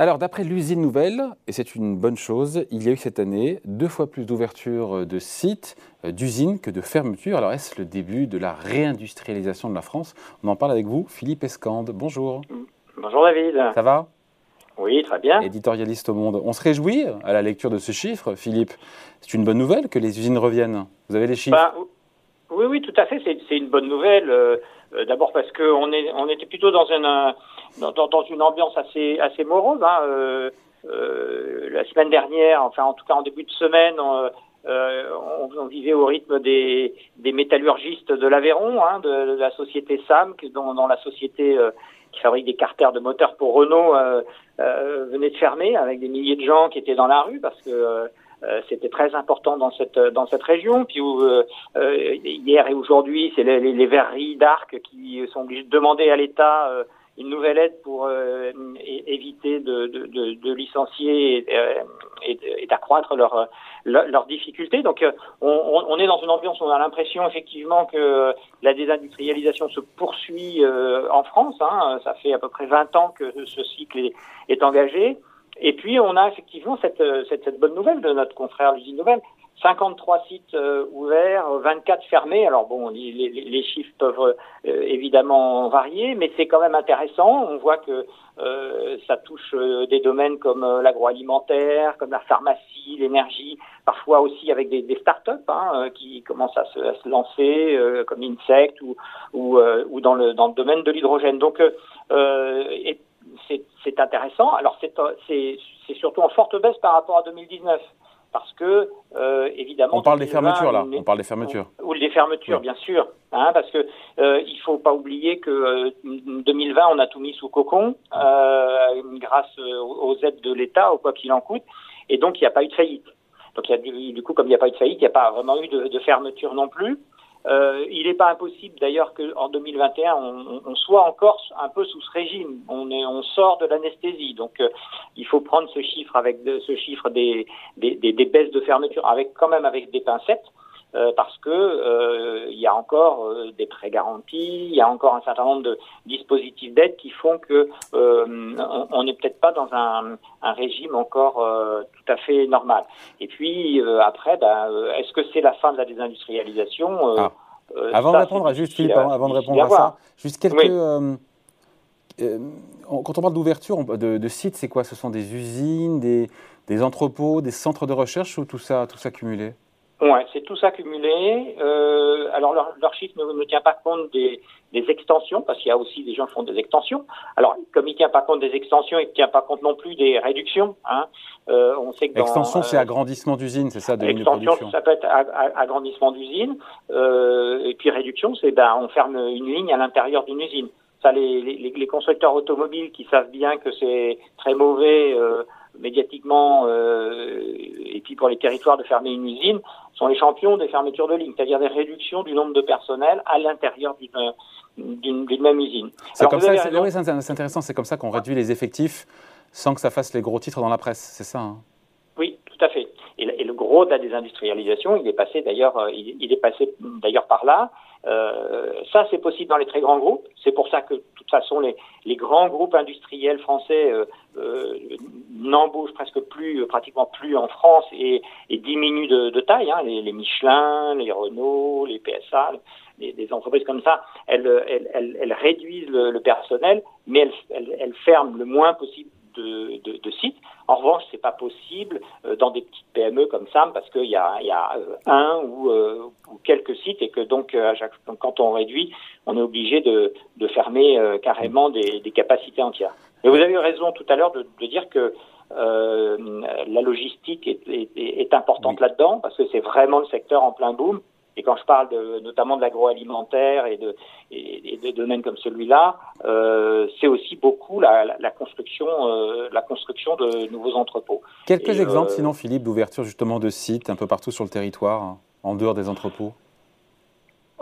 Alors, d'après l'usine nouvelle, et c'est une bonne chose, il y a eu cette année deux fois plus d'ouvertures de sites, euh, d'usines que de fermetures. Alors, est-ce le début de la réindustrialisation de la France? On en parle avec vous, Philippe Escande. Bonjour. Bonjour David. Ça va? Oui, très bien. Éditorialiste au Monde. On se réjouit à la lecture de ce chiffre, Philippe. C'est une bonne nouvelle que les usines reviennent. Vous avez les chiffres? Bah, Oui, oui, tout à fait. C'est une bonne nouvelle. Euh, euh, d'abord parce qu'on on était plutôt dans une dans, une ambiance assez, assez morose. Hein. Euh, euh, la semaine dernière, enfin en tout cas en début de semaine, on, euh, on, vivait au rythme des, des métallurgistes de l'Aveyron, hein, de, la société SAM, dont, dans la société qui fabrique des carters de moteurs pour Renault venait de fermer, avec des milliers de gens qui étaient dans la rue parce que c'était très important dans cette dans cette région. Puis hier et aujourd'hui, c'est les, les, verreries d'Arc qui sont obligées de demander à l'État une nouvelle aide pour euh, éviter de, licencier et, euh, d'accroître leurs leur, difficultés. Donc euh, on, est dans une ambiance où on a l'impression effectivement que la désindustrialisation se poursuit en France. Hein. Ça fait à peu près 20 ans que ce cycle est, engagé. Et puis on a effectivement cette, cette, cette bonne nouvelle de notre confrère l'usine nouvelle, 53 sites euh, ouverts, 24 fermés. Alors bon, les, chiffres peuvent euh, évidemment varier, mais c'est quand même intéressant. On voit que euh, ça touche des domaines comme l'agroalimentaire, comme la pharmacie, l'énergie, parfois aussi avec des, des start-up hein, qui commencent à se, lancer, comme Insect ou, dans, le, dans le domaine de l'hydrogène. Donc c'est intéressant. Alors c'est surtout en forte baisse par rapport à 2019 parce que euh, évidemment. On parle des fermetures là. On parle des fermetures. Ou, des fermetures, bien sûr, hein, parce que euh, il faut pas oublier que euh, 2020 on a tout mis sous cocon euh, grâce aux aides de l'État, au quoi qu'il en coûte, et donc il n'y a pas eu de faillite. Donc il y a du, du coup comme il n'y a pas eu de faillite, il n'y a pas vraiment eu de, de fermeture non plus. Euh, il n'est pas impossible d'ailleurs qu'en 2021 on, on, soit encore un peu sous ce régime. On, est, on sort de l'anesthésie, donc euh, il faut prendre ce chiffre avec ce chiffre des, des, des, des, baisses de fermeture avec quand même avec des pincettes. Euh, parce que euh, il y a encore euh, des prêts garantis, il y a encore un certain nombre de dispositifs d'aide qui font que on n'est peut-être pas dans un, un régime encore tout à fait normal. Et puis après, ben, est-ce que c'est la fin de la désindustrialisation ah. Avant de répondre à juste Philippe, avant de répondre à ça, juste quelques quand on parle d'ouverture de, de sites, c'est quoi? Ce sont des usines, des, des, entrepôts, des centres de recherche ou tout ça, tout ça cumulé? Ouais, c'est tout ça cumulé. Euh, alors leur, leur chiffre ne, ne, tient pas compte des, des extensions, parce qu'il y a aussi des gens qui font des extensions. Alors comme il ne tient pas compte des extensions, il ne tient pas compte non plus des réductions. Hein. Euh, on sait que dans, extension, c'est euh, agrandissement d'usine, c'est ça de Extension, ça peut être agrandissement d'usine. Et puis réduction, c'est ben on ferme une ligne à l'intérieur d'une usine. Ça, les, les, les, constructeurs automobiles qui savent bien que c'est très mauvais. Euh, médiatiquement euh, et puis pour les territoires de fermer une usine sont les champions des fermetures de lignes, c'est-à-dire des réductions du nombre de personnel à l'intérieur d'une même usine. C'est comme ça, c'est intéressant, c'est comme ça qu'on réduit les effectifs sans que ça fasse les gros titres dans la presse, c'est ça hein? Oui, tout à fait. Et, le gros de la désindustrialisation, il est passé d'ailleurs, euh, il, est passé d'ailleurs par là. Euh, ça, c'est possible dans les très grands groupes. C'est pour ça que, de toute façon, les, les grands groupes industriels français euh, euh, n'embauchent presque plus, pratiquement plus en France et, et diminuent de, de taille. Hein. Les, les, Michelin, les Renault, les PSA, les, des entreprises comme ça, elles, elles, elles, réduisent le, le, personnel, mais elles, elles ferment le moins possible de, de, de, sites. En revanche, c'est pas possible euh, dans des petites PME comme ça parce qu'il y a, il y a euh, un ou, euh, ou, quelques sites et que donc, à chaque, quand on réduit, on est obligé de, de fermer carrément des, des, capacités entières. Mais vous avez eu raison tout à l'heure de, de, dire que la logistique est, est, est importante là-dedans parce que c'est vraiment le secteur en plein boom. Et quand je parle de, notamment de l'agroalimentaire et de, et, de domaines comme celui-là, euh, c'est aussi beaucoup la, la, la construction, euh, la construction de nouveaux entrepôts. Quelques exemples, euh, sinon, Philippe, d'ouverture justement de sites un peu partout sur le territoire, en dehors des entrepôts?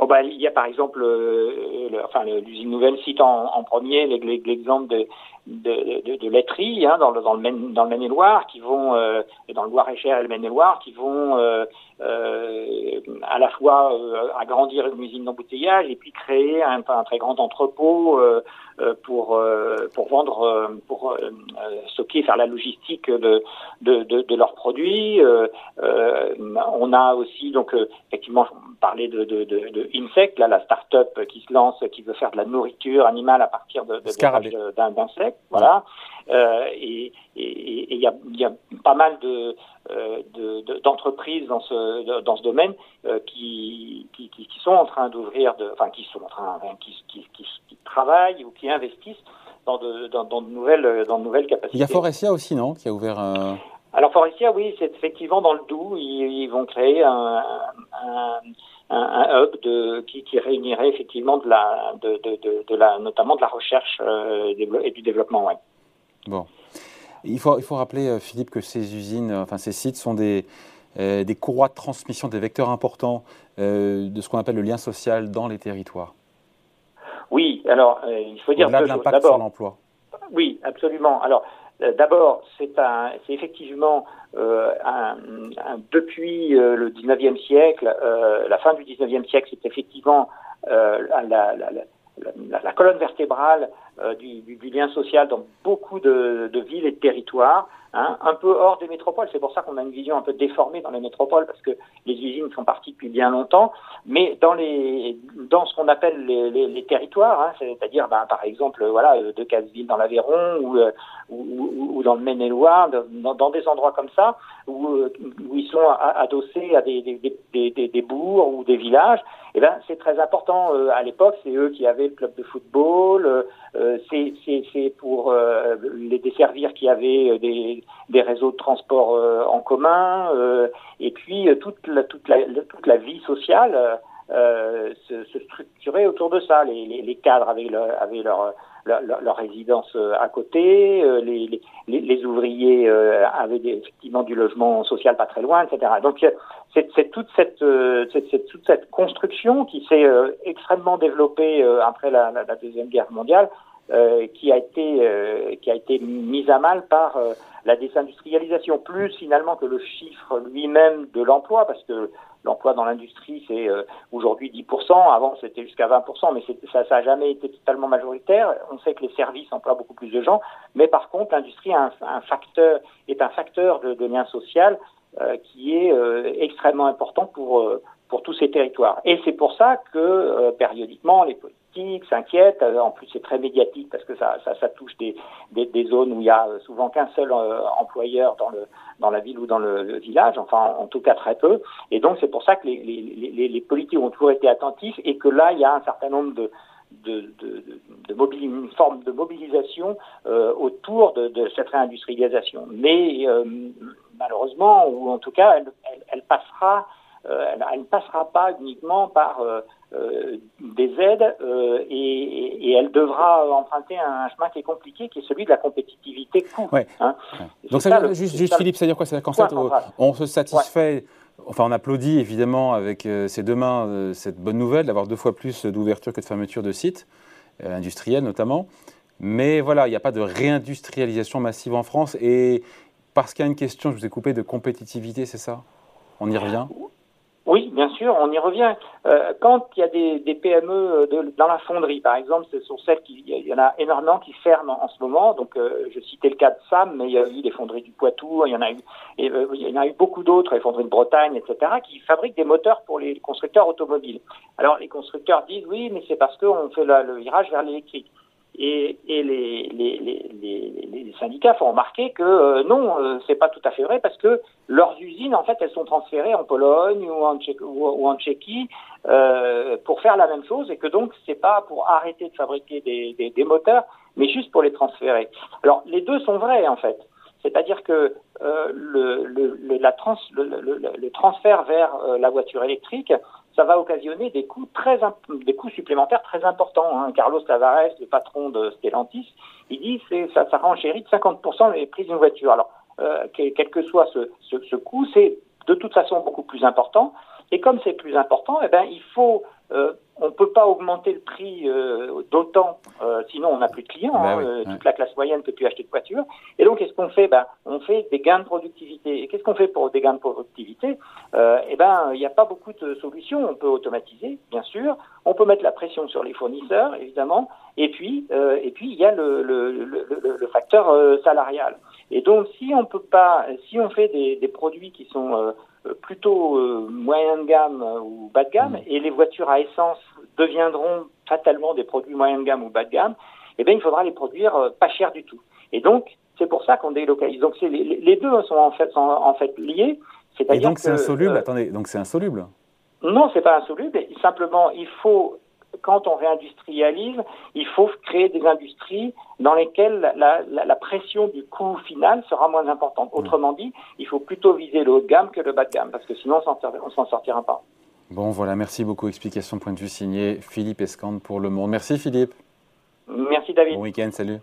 Oh bah, il y a par exemple, euh, le, enfin l'usine nouvelle cite en, en premier l'exemple de, de, de, laiteries hein, dans le dans le Maine, dans le Maine-et-Loire qui vont euh, dans le Loir-et-Cher et le Maine-et-Loire qui vont euh, euh, à la fois agrandir une usine d'embouteillage et puis créer un, un très grand entrepôt pour pour vendre pour stocker faire la logistique de de, de, de leurs produits. on a aussi donc effectivement parler de, de, de, de Insect, là, la start-up qui se lance, qui veut faire de la nourriture animale à partir de, d'insectes. Voilà. Euh, et il y, a, y, a, pas mal de, euh, d'entreprises dans ce, dans ce domaine euh, qui, qui, qui, sont en train d'ouvrir, de, enfin qui sont en train, qui, qui, qui, travaillent ou qui investissent dans de, dans, dans de, nouvelles, dans de nouvelles capacités. Il y a Forestia aussi, non Qui a ouvert. Alors Forestia, oui, c'est effectivement dans le Doubs. Ils, ils vont créer un, un, un, hub de, qui, qui, réunirait effectivement de la, de, de, de, la, notamment de la recherche euh, et du développement. Ouais. Bon, il faut, il faut rappeler, euh, Philippe, que ces usines, euh, enfin ces sites sont des, des courroies de transmission, des vecteurs importants de ce qu'on appelle le lien social dans les territoires. Oui, alors il faut dire que l'impact sur l'emploi. Oui, absolument. Alors D'abord, c'est effectivement euh, un, depuis euh, le 19e siècle, euh, la fin du 19e siècle, c'est effectivement euh, la, la, la, colonne vertébrale du, du, du, lien social dans beaucoup de, villes et de territoires. Hein, un peu hors des métropoles. C'est pour ça qu'on a une vision un peu déformée dans les métropoles, parce que les usines sont parties depuis bien longtemps. Mais dans les, dans ce qu'on appelle les, territoires, hein, c'est-à-dire, ben, par exemple, voilà, de Casseville dans l'Aveyron ou, ou, ou, dans le Maine-et-Loire, dans, des endroits comme ça, où, ils sont adossés à des, des, bourgs ou des villages, eh ben, c'est très important. Euh, à l'époque, c'est eux qui avaient le club de football. Euh, euh c'est pour euh, les desservir qui avaient des, des réseaux de transport en commun. et puis toute la, vie sociale se, se, autour de ça. Les, cadres avaient, leur, résidence euh, à côté, euh, les, ouvriers euh, avaient effectivement du logement social pas très loin, etc. Donc c'est toute cette, construction qui s'est extrêmement développée après la, deuxième guerre mondiale, qui a été qui a été mise à mal par la désindustrialisation, plus finalement que le chiffre lui-même de l'emploi, parce que l'emploi dans l'industrie, c'est euh, aujourd'hui 10%, avant c'était jusqu'à 20%, mais ça n'a jamais été totalement majoritaire. On sait que les services emploient beaucoup plus de gens, mais par contre, l'industrie un, facteur, est un facteur de, lien social euh, qui est euh, extrêmement important pour, pour tous ces territoires. Et c'est pour ça que périodiquement, les s'inquiètent. Euh, en plus, c'est très médiatique parce que ça, touche des, zones où il y a souvent qu'un seul euh, employeur dans, la ville ou dans le, village, enfin en tout cas très peu. Et donc c'est pour ça que les, politiques ont toujours été attentifs et que là, il y a un certain nombre de, de, de, une forme de mobilisation euh, autour de, cette réindustrialisation. Mais malheureusement, ou en tout cas, elle, elle, ne passera pas uniquement par des aides euh, et, et, elle devra emprunter un chemin qui est compliqué, qui est celui de la compétitivité coût. Ouais. Hein. Donc ça, juste, juste Philippe, c'est-à-dire quoi? C'est-à-dire qu'en fait, on, se satisfait. Enfin, on applaudit évidemment avec euh, ces deux mains cette bonne nouvelle d'avoir deux fois plus d'ouverture que de fermeture de sites industriels notamment. Mais voilà, il n'y a pas de réindustrialisation massive en France. Et parce qu'il y a une question, je vous ai coupé, de compétitivité, c'est ça? On y revient? Oui, bien sûr, on y revient. Euh, quand il y a des, des PME euh, de, dans la fonderie, par exemple, ce sont celles qui, il y en a énormément qui ferment en, ce moment. Donc, euh, je citais le cas de Sam, mais il y a eu des fonderies du Poitou, il y en a eu, et, il y en a eu beaucoup d'autres, les fonderies de Bretagne, etc., qui fabriquent des moteurs pour les constructeurs automobiles. Alors, les constructeurs disent oui, mais c'est parce qu'on fait le virage vers l'électrique. Et, les, syndicats font remarquer que euh, non, euh, c'est pas tout à fait vrai parce que leurs usines, en fait, elles sont transférées en Pologne ou en, Tchéquie, euh, pour faire la même chose et que donc c'est pas pour arrêter de fabriquer des, moteurs, mais juste pour les transférer. Alors les deux sont vrais en fait. C'est-à-dire que euh, le, transfert vers la voiture électrique, ça va occasionner des coûts très des coûts supplémentaires très importants. Hein. Carlos Tavares, le patron de Stellantis, il dit c'est ça, renchérit de 50% les prix d'une voiture. Alors, euh, quel, que soit ce, ce coût, c'est de toute façon beaucoup plus important. Et comme c'est plus important, eh ben, il faut euh, on ne peut pas augmenter le prix euh, d'autant, euh, sinon on n'a plus de clients. Bah hein, oui, toute ouais. la classe moyenne ne peut plus acheter de voiture. Et donc, qu'est-ce qu'on fait? Ben, On fait des gains de productivité. Et qu'est-ce qu'on fait pour des gains de productivité? Euh, Eh ben, il n'y a pas beaucoup de solutions. On peut automatiser, bien sûr. On peut mettre la pression sur les fournisseurs, évidemment. Et puis, euh, et puis, il y a le, le, le, le, le facteur euh, salarial. Et donc, si on peut pas, si on fait des, des produits qui sont euh, plutôt euh, moyen de gamme euh, ou bas de gamme, Mmh. et les voitures à essence deviendront fatalement des produits moyen de gamme ou bas de gamme, eh bien, il faudra les produire euh, pas cher du tout. Et donc, c'est pour ça qu'on délocalise. Donc, les, les deux sont en fait, sont en fait liés. Et donc c'est insoluble. euh, Attendez, donc c'est insoluble. non, c'est pas insoluble. Simplement, il faut, quand on réindustrialise, il faut créer des industries dans lesquelles la, la, la pression du coût final sera moins importante. Autrement dit, il faut plutôt viser le haut de gamme que le bas de gamme, parce que sinon, on ne s'en sortira pas. Bon, voilà, merci beaucoup. Explication point de vue signé Philippe Escande pour Le Monde. Merci Philippe. Merci David. Bon week-end, salut.